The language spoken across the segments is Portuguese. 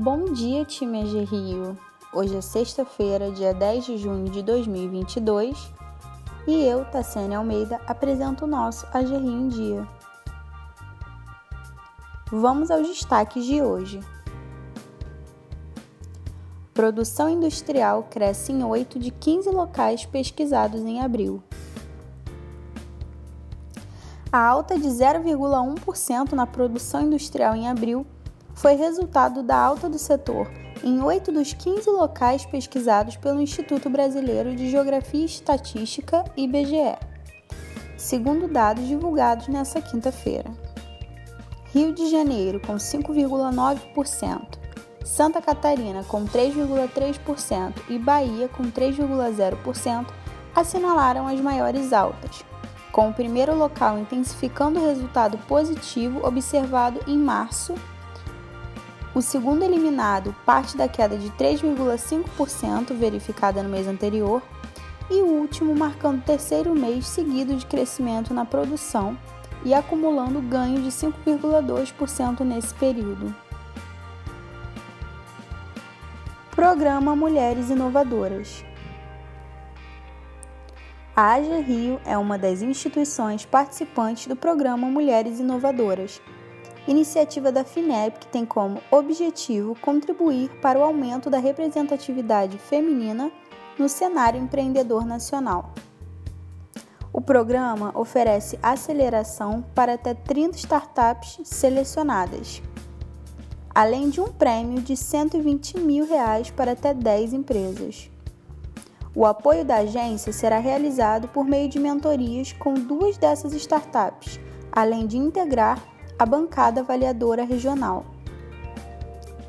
Bom dia, time AG Rio! Hoje é sexta-feira, dia 10 de junho de 2022 e eu, Tassiane Almeida, apresento o nosso AG Rio em Dia. Vamos aos destaques de hoje. Produção industrial cresce em 8 de 15 locais pesquisados em abril. A alta de 0,1% na produção industrial em abril foi resultado da alta do setor em 8 dos 15 locais pesquisados pelo Instituto Brasileiro de Geografia e Estatística, IBGE, segundo dados divulgados nesta quinta-feira. Rio de Janeiro, com 5,9%, Santa Catarina, com 3,3% e Bahia, com 3,0%, assinalaram as maiores altas, com o primeiro local intensificando o resultado positivo observado em março. O segundo eliminado parte da queda de 3,5% verificada no mês anterior, e o último marcando o terceiro mês seguido de crescimento na produção e acumulando ganho de 5,2% nesse período. Programa Mulheres Inovadoras. A AGE Rio é uma das instituições participantes do programa Mulheres Inovadoras, iniciativa da FINEP que tem como objetivo contribuir para o aumento da representatividade feminina no cenário empreendedor nacional. O programa oferece aceleração para até 30 startups selecionadas além de um prêmio de 120 mil reais para até 10 empresas. O apoio da agência será realizado por meio de mentorias com duas dessas startups, além de integrar a bancada avaliadora regional.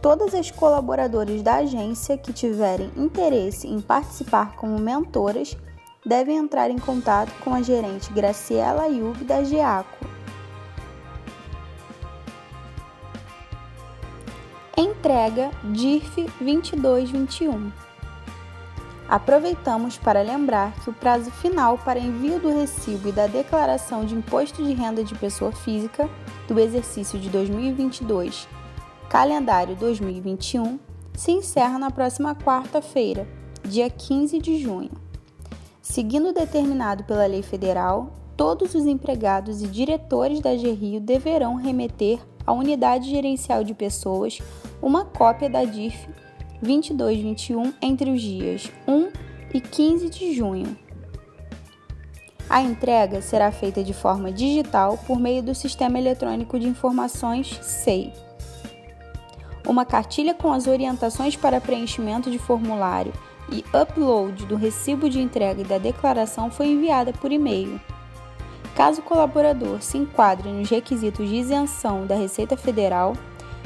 Todas as colaboradoras da agência que tiverem interesse em participar como mentoras devem entrar em contato com a gerente Graciela Ayub da GEACO Entrega DIRF 2221. Aproveitamos para lembrar que o prazo final para envio do recibo e da declaração de imposto de renda de pessoa física do exercício de 2022, calendário 2021, se encerra na próxima quarta-feira, dia 15 de junho. Seguindo o determinado pela lei federal, todos os empregados e diretores da GRIO deverão remeter à Unidade Gerencial de Pessoas uma cópia da DIF 2221 entre os dias 1 e 15 de junho. A entrega será feita de forma digital por meio do Sistema Eletrônico de Informações SEI. Uma cartilha com as orientações para preenchimento de formulário e upload do recibo de entrega e da declaração foi enviada por e-mail. Caso o colaborador se enquadre nos requisitos de isenção da Receita Federal,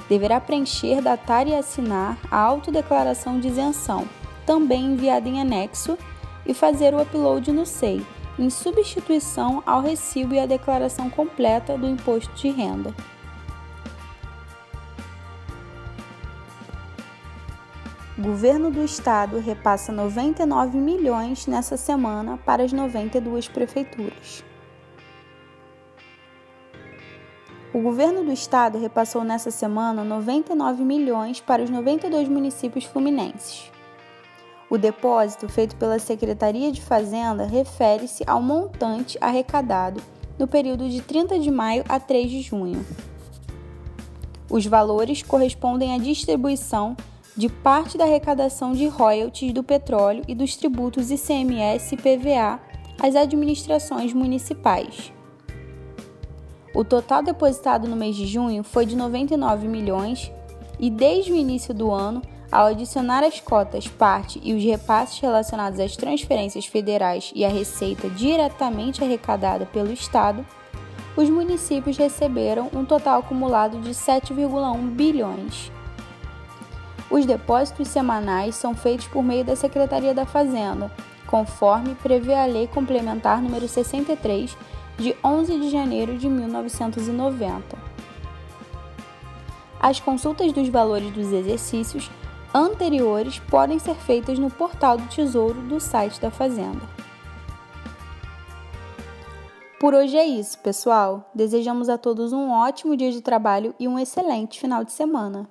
deverá preencher, datar e assinar a autodeclaração de isenção, também enviada em anexo, e fazer o upload no SEI, em substituição ao recibo e à declaração completa do imposto de renda. Governo do Estado repassa 99 milhões nessa semana para as 92 prefeituras. O governo do estado repassou nessa semana 99 milhões para os 92 municípios fluminenses. O depósito feito pela Secretaria de Fazenda refere-se ao montante arrecadado no período de 30 de maio a 3 de junho. Os valores correspondem à distribuição de parte da arrecadação de royalties do petróleo e dos tributos ICMS e PVA às administrações municipais. O total depositado no mês de junho foi de 99 milhões e desde o início do ano, ao adicionar as cotas parte e os repasses relacionados às transferências federais e à receita diretamente arrecadada pelo Estado, os municípios receberam um total acumulado de 7,1 bilhões. Os depósitos semanais são feitos por meio da Secretaria da Fazenda, conforme prevê a Lei Complementar número 63 de 11 de janeiro de 1990. As consultas dos valores dos exercícios anteriores podem ser feitas no portal do Tesouro do site da Fazenda. Por hoje é isso, pessoal. Desejamos a todos um ótimo dia de trabalho e um excelente final de semana.